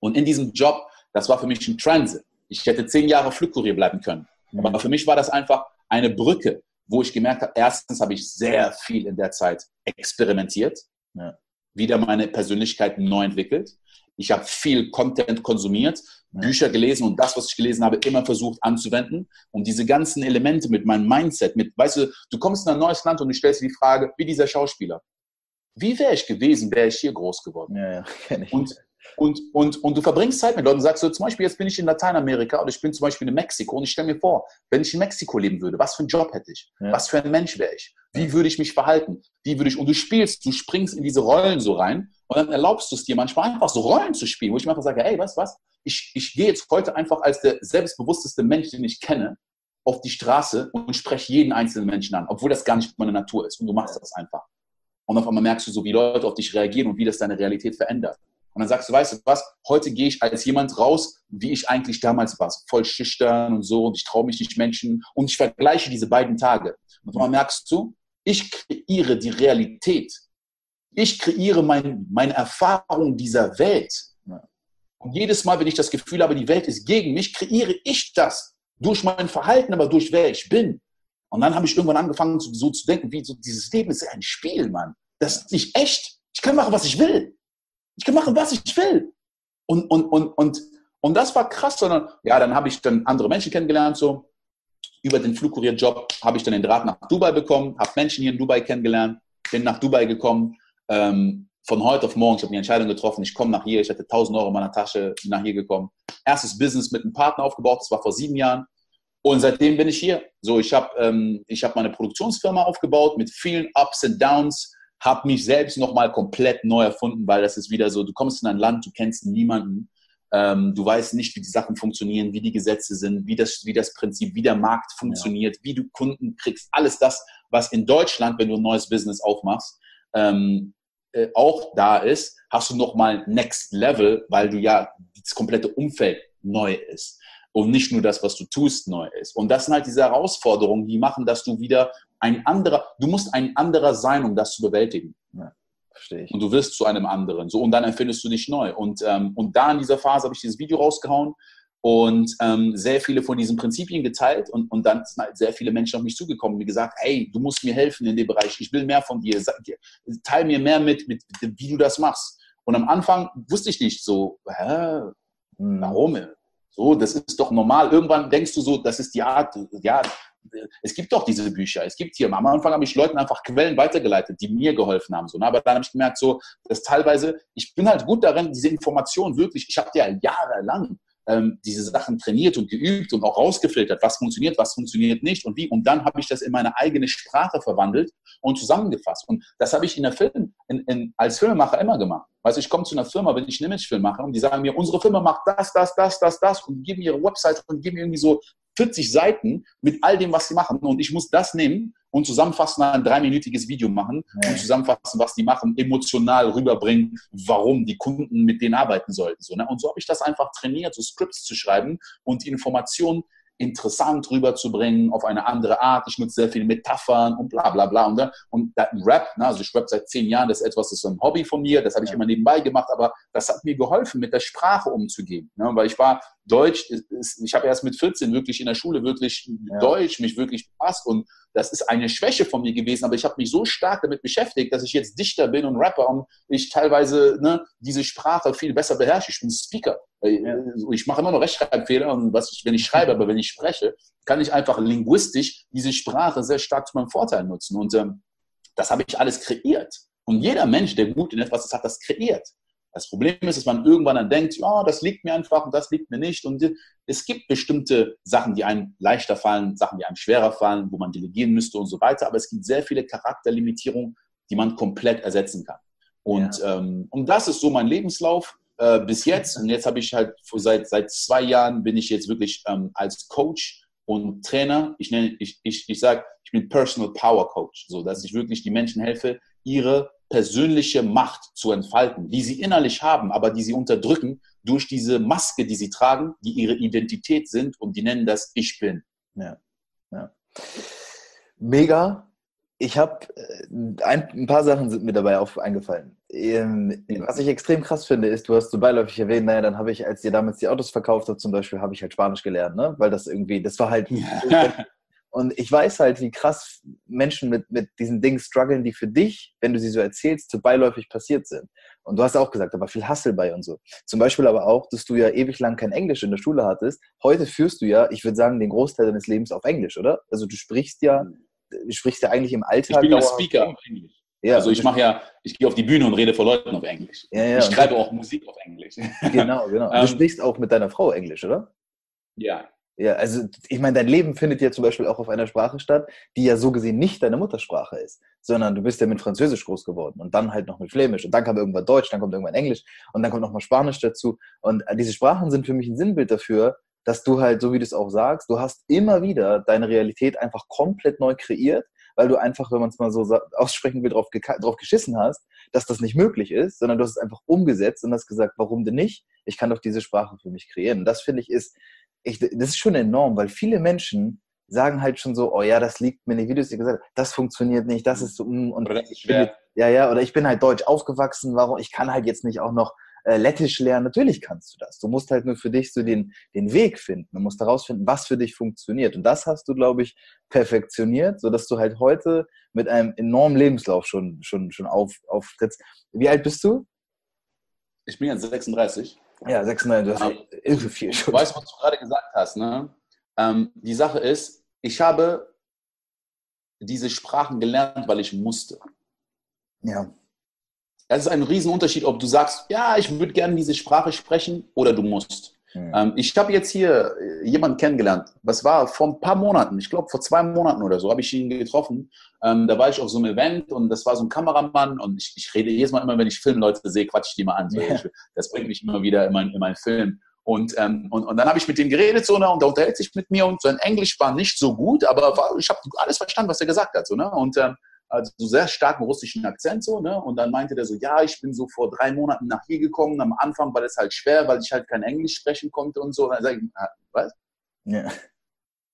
Und in diesem Job, das war für mich ein Transit. Ich hätte zehn Jahre Flugkurier bleiben können. Mhm. Aber für mich war das einfach eine Brücke wo ich gemerkt habe, erstens habe ich sehr viel in der Zeit experimentiert, ja. wieder meine Persönlichkeit neu entwickelt. Ich habe viel Content konsumiert. Bücher gelesen und das, was ich gelesen habe, immer versucht anzuwenden. Und diese ganzen Elemente mit meinem Mindset, mit, weißt du, du kommst in ein neues Land und du stellst dir die Frage, wie dieser Schauspieler. Wie wäre ich gewesen, wäre ich hier groß geworden? Ja, ja. [laughs] Und und, und, und du verbringst Zeit mit Leuten. Sagst du, zum Beispiel, jetzt bin ich in Lateinamerika oder ich bin zum Beispiel in Mexiko und ich stelle mir vor, wenn ich in Mexiko leben würde, was für einen Job hätte ich? Ja. Was für ein Mensch wäre ich? Wie würde ich mich verhalten? Wie würde ich, und du spielst, du springst in diese Rollen so rein und dann erlaubst du es dir manchmal einfach so Rollen zu spielen, wo ich mir einfach sage, hey, was, was? Ich, ich gehe jetzt heute einfach als der selbstbewussteste Mensch, den ich kenne, auf die Straße und spreche jeden einzelnen Menschen an, obwohl das gar nicht meine Natur ist. Und du machst das einfach. Und auf einmal merkst du so, wie Leute auf dich reagieren und wie das deine Realität verändert. Und dann sagst du, weißt du was, heute gehe ich als jemand raus, wie ich eigentlich damals war. Voll schüchtern und so und ich traue mich nicht Menschen. Und ich vergleiche diese beiden Tage. Und dann merkst du, ich kreiere die Realität. Ich kreiere mein, meine Erfahrung dieser Welt. Und jedes Mal, wenn ich das Gefühl habe, die Welt ist gegen mich, kreiere ich das. Durch mein Verhalten, aber durch wer ich bin. Und dann habe ich irgendwann angefangen, so, zu denken, wie so dieses Leben ist ein Spiel, Mann. Das ist nicht echt. Ich kann machen, was ich will. Ich kann machen, was ich will. Und, und, und, und, und das war krass, sondern ja, dann habe ich dann andere Menschen kennengelernt, so über den Flugkurierjob habe ich dann den Draht nach Dubai bekommen, habe Menschen hier in Dubai kennengelernt, bin nach Dubai gekommen. Ähm, von heute auf morgen, ich habe die Entscheidung getroffen, ich komme nach hier, ich hatte 1000 Euro in meiner Tasche, bin nach hier gekommen. Erstes Business mit einem Partner aufgebaut, das war vor sieben Jahren. Und seitdem bin ich hier. So, ich habe ähm, hab meine Produktionsfirma aufgebaut mit vielen Ups und Downs, habe mich selbst nochmal komplett neu erfunden, weil das ist wieder so, du kommst in ein Land, du kennst niemanden, ähm, du weißt nicht, wie die Sachen funktionieren, wie die Gesetze sind, wie das, wie das Prinzip, wie der Markt funktioniert, ja. wie du Kunden kriegst. Alles das, was in Deutschland, wenn du ein neues Business aufmachst, ähm, äh, auch da ist, hast du nochmal Next Level, weil du ja das komplette Umfeld neu ist und nicht nur das, was du tust, neu ist. Und das sind halt diese Herausforderungen, die machen, dass du wieder ein anderer, du musst ein anderer sein, um das zu bewältigen. Ja, verstehe ich. Und du wirst zu einem anderen. So, und dann empfindest du dich neu. Und, ähm, und da in dieser Phase habe ich dieses Video rausgehauen und ähm, sehr viele von diesen Prinzipien geteilt und, und dann sind halt sehr viele Menschen auf mich zugekommen und mir gesagt, hey, du musst mir helfen in dem Bereich, ich will mehr von dir, teil mir mehr mit, mit, wie du das machst. Und am Anfang wusste ich nicht so, hä, hm. warum? So, das ist doch normal. Irgendwann denkst du so, das ist die Art, ja, es gibt doch diese Bücher. Es gibt hier, am Anfang habe ich Leuten einfach Quellen weitergeleitet, die mir geholfen haben. So, ne? Aber dann habe ich gemerkt, so, dass teilweise, ich bin halt gut darin, diese Informationen wirklich, ich habe ja jahrelang ähm, diese Sachen trainiert und geübt und auch rausgefiltert, was funktioniert, was funktioniert nicht und wie. Und dann habe ich das in meine eigene Sprache verwandelt und zusammengefasst. Und das habe ich in der Film, in, in, als Filmemacher immer gemacht. Weißt ich komme zu einer Firma, wenn ich einen Imagefilm mache und die sagen mir, unsere Firma macht das, das, das, das, das und geben ihre Website und geben irgendwie so 40 Seiten mit all dem, was sie machen. Und ich muss das nehmen und zusammenfassen, ein dreiminütiges Video machen ja. und zusammenfassen, was die machen, emotional rüberbringen, warum die Kunden mit denen arbeiten sollten. So, ne? Und so habe ich das einfach trainiert, so Scripts zu schreiben und die Informationen interessant rüberzubringen auf eine andere Art. Ich nutze sehr viele Metaphern und bla bla bla. Und, und Rap, ne, also ich rap seit zehn Jahren, das ist etwas, das ist so ein Hobby von mir, das habe ich immer nebenbei gemacht, aber das hat mir geholfen, mit der Sprache umzugehen. Ne, weil ich war Deutsch, ich habe erst mit 14 wirklich in der Schule wirklich ja. Deutsch mich wirklich befasst und das ist eine Schwäche von mir gewesen, aber ich habe mich so stark damit beschäftigt, dass ich jetzt Dichter bin und Rapper und ich teilweise ne, diese Sprache viel besser beherrsche. Ich bin Speaker. Ja. Ich mache immer noch Rechtschreibfehler und was ich, wenn ich schreibe, aber wenn ich spreche, kann ich einfach linguistisch diese Sprache sehr stark zu meinem Vorteil nutzen. Und ähm, das habe ich alles kreiert. Und jeder Mensch, der gut in etwas ist, hat das kreiert. Das Problem ist, dass man irgendwann dann denkt, ja, das liegt mir einfach und das liegt mir nicht. Und es gibt bestimmte Sachen, die einem leichter fallen, Sachen, die einem schwerer fallen, wo man delegieren müsste und so weiter. Aber es gibt sehr viele Charakterlimitierungen, die man komplett ersetzen kann. Und, ja. ähm, und das ist so mein Lebenslauf äh, bis jetzt. Und jetzt habe ich halt seit, seit zwei Jahren bin ich jetzt wirklich ähm, als Coach und Trainer. Ich nenne, ich, ich, ich sage, ich bin Personal Power Coach, so dass ich wirklich die Menschen helfe, ihre persönliche Macht zu entfalten, die sie innerlich haben, aber die sie unterdrücken durch diese Maske, die sie tragen, die ihre Identität sind und die nennen das Ich bin. Ja, ja. Mega. Ich habe äh, ein, ein, paar Sachen sind mir dabei auf, eingefallen. Ähm, was ich extrem krass finde, ist, du hast so beiläufig erwähnt, naja, dann habe ich, als ihr damals die Autos verkauft habt, zum Beispiel, habe ich halt Spanisch gelernt, ne? Weil das irgendwie, das war halt [laughs] Und ich weiß halt, wie krass Menschen mit, mit diesen Dingen strugglen, die für dich, wenn du sie so erzählst, so beiläufig passiert sind. Und du hast auch gesagt, aber viel Hassel bei und so. Zum Beispiel aber auch, dass du ja ewig lang kein Englisch in der Schule hattest. Heute führst du ja, ich würde sagen, den Großteil deines Lebens auf Englisch, oder? Also du sprichst ja, du sprichst ja eigentlich im Alltag. Ich bin ja Speaker auf Englisch. Ja, also ich mache ja, ich gehe auf die Bühne und rede vor Leuten auf Englisch. Ja, ja, ich schreibe auch Musik auf Englisch. Genau, genau. Du ähm, sprichst auch mit deiner Frau Englisch, oder? Ja, ja, also ich meine, dein Leben findet ja zum Beispiel auch auf einer Sprache statt, die ja so gesehen nicht deine Muttersprache ist, sondern du bist ja mit Französisch groß geworden und dann halt noch mit Flämisch und dann kam irgendwann Deutsch, dann kommt irgendwann Englisch und dann kommt nochmal Spanisch dazu. Und diese Sprachen sind für mich ein Sinnbild dafür, dass du halt, so wie du es auch sagst, du hast immer wieder deine Realität einfach komplett neu kreiert, weil du einfach, wenn man es mal so aussprechen will, drauf, drauf geschissen hast, dass das nicht möglich ist, sondern du hast es einfach umgesetzt und hast gesagt, warum denn nicht? Ich kann doch diese Sprache für mich kreieren. Und das finde ich ist ich, das ist schon enorm, weil viele Menschen sagen halt schon so, oh ja, das liegt mir nicht, wie du es dir gesagt das funktioniert nicht, das ist so, mm, und oder das ist schwer. ja, ja, oder ich bin halt deutsch aufgewachsen, warum, ich kann halt jetzt nicht auch noch äh, Lettisch lernen. Natürlich kannst du das. Du musst halt nur für dich so den, den Weg finden. Du musst herausfinden, was für dich funktioniert. Und das hast du, glaube ich, perfektioniert, sodass du halt heute mit einem enormen Lebenslauf schon, schon, schon auf, auftrittst. Wie alt bist du? Ich bin jetzt 36. Ja, 36, du hast irre viel schon. Du weißt, was du gerade gesagt hast, ne? Ähm, die Sache ist, ich habe diese Sprachen gelernt, weil ich musste. Ja. Es ist ein Riesenunterschied, ob du sagst, ja, ich würde gerne diese Sprache sprechen oder du musst. Mhm. Ich habe jetzt hier äh, jemanden kennengelernt, was war vor ein paar Monaten, ich glaube vor zwei Monaten oder so, habe ich ihn getroffen. Ähm, da war ich auf so einem Event und das war so ein Kameramann und ich, ich rede jedes Mal immer, wenn ich Filmleute sehe, quatsche ich die mal an. So, ja. Das bringt mich immer wieder in meinen in mein Film. Und, ähm, und, und dann habe ich mit ihm geredet so, ne, und er unterhält sich mit mir und sein Englisch war nicht so gut, aber war, ich habe alles verstanden, was er gesagt hat. So, ne? Und ähm, also so sehr starken russischen Akzent so, ne? Und dann meinte der so, ja, ich bin so vor drei Monaten nach hier gekommen. Am Anfang war das halt schwer, weil ich halt kein Englisch sprechen konnte und so. Und dann sage ich, ah, was? Ja.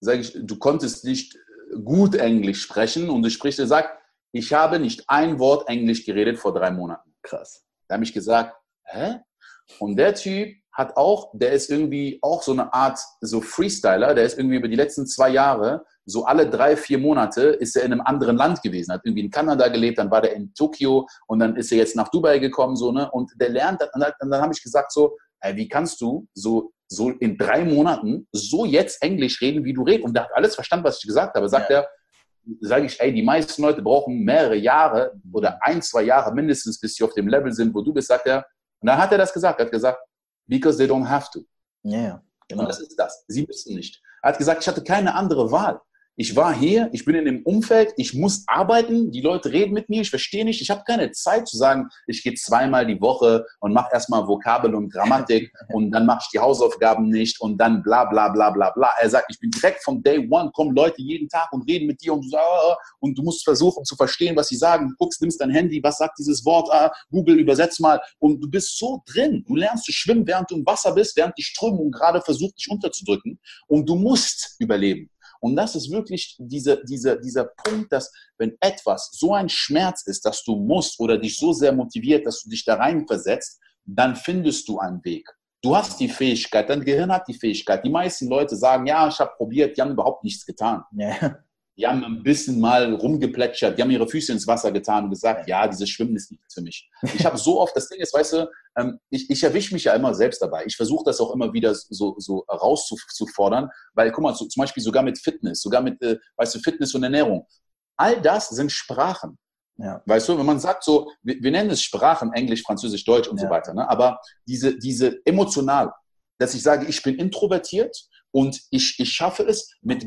Sag ich, du konntest nicht gut Englisch sprechen und du sprichst, er sagt, ich habe nicht ein Wort Englisch geredet vor drei Monaten. Krass. Da habe ich gesagt, hä? Und der Typ hat auch, der ist irgendwie auch so eine Art so Freestyler, der ist irgendwie über die letzten zwei Jahre, so alle drei, vier Monate ist er in einem anderen Land gewesen, hat irgendwie in Kanada gelebt, dann war der in Tokio und dann ist er jetzt nach Dubai gekommen, so, ne, und der lernt, und dann, dann habe ich gesagt so, ey, wie kannst du so, so in drei Monaten so jetzt Englisch reden, wie du redest? Und der hat alles verstanden, was ich gesagt habe. Sagt ja. er, sage ich, ey, die meisten Leute brauchen mehrere Jahre oder ein, zwei Jahre mindestens, bis sie auf dem Level sind, wo du bist, sagt er. Und dann hat er das gesagt, er hat gesagt, because they don't have to. Ja, genau. Und das ist das. Sie müssen nicht. Er hat gesagt, ich hatte keine andere Wahl. Ich war hier, ich bin in dem Umfeld, ich muss arbeiten, die Leute reden mit mir, ich verstehe nicht, ich habe keine Zeit zu sagen, ich gehe zweimal die Woche und mache erstmal Vokabel und Grammatik [laughs] und dann mache ich die Hausaufgaben nicht und dann bla bla bla bla bla. Er sagt, ich bin direkt vom Day One, kommen Leute jeden Tag und reden mit dir und du, sagst, ah, und du musst versuchen zu verstehen, was sie sagen. Du guckst, nimmst dein Handy, was sagt dieses Wort, ah, Google, übersetz mal und du bist so drin. Du lernst zu schwimmen, während du im Wasser bist, während die Strömung gerade versucht, dich unterzudrücken und du musst überleben. Und das ist wirklich diese, diese, dieser Punkt, dass wenn etwas so ein Schmerz ist, dass du musst oder dich so sehr motiviert, dass du dich da rein versetzt, dann findest du einen Weg. Du hast die Fähigkeit, dein Gehirn hat die Fähigkeit. Die meisten Leute sagen, ja, ich habe probiert, die haben überhaupt nichts getan. Ja. Die haben ein bisschen mal rumgeplätschert, die haben ihre Füße ins Wasser getan und gesagt, ja, dieses Schwimmen ist nichts für mich. Ich habe so oft, das Ding ist, weißt du, ähm, ich, ich erwische mich ja immer selbst dabei. Ich versuche das auch immer wieder so, so rauszufordern, weil, guck mal, so, zum Beispiel sogar mit Fitness, sogar mit, äh, weißt du, Fitness und Ernährung. All das sind Sprachen. Ja. Weißt du, wenn man sagt so, wir, wir nennen es Sprachen, Englisch, Französisch, Deutsch und ja. so weiter, ne? aber diese, diese emotional, dass ich sage, ich bin introvertiert und ich, ich schaffe es, mit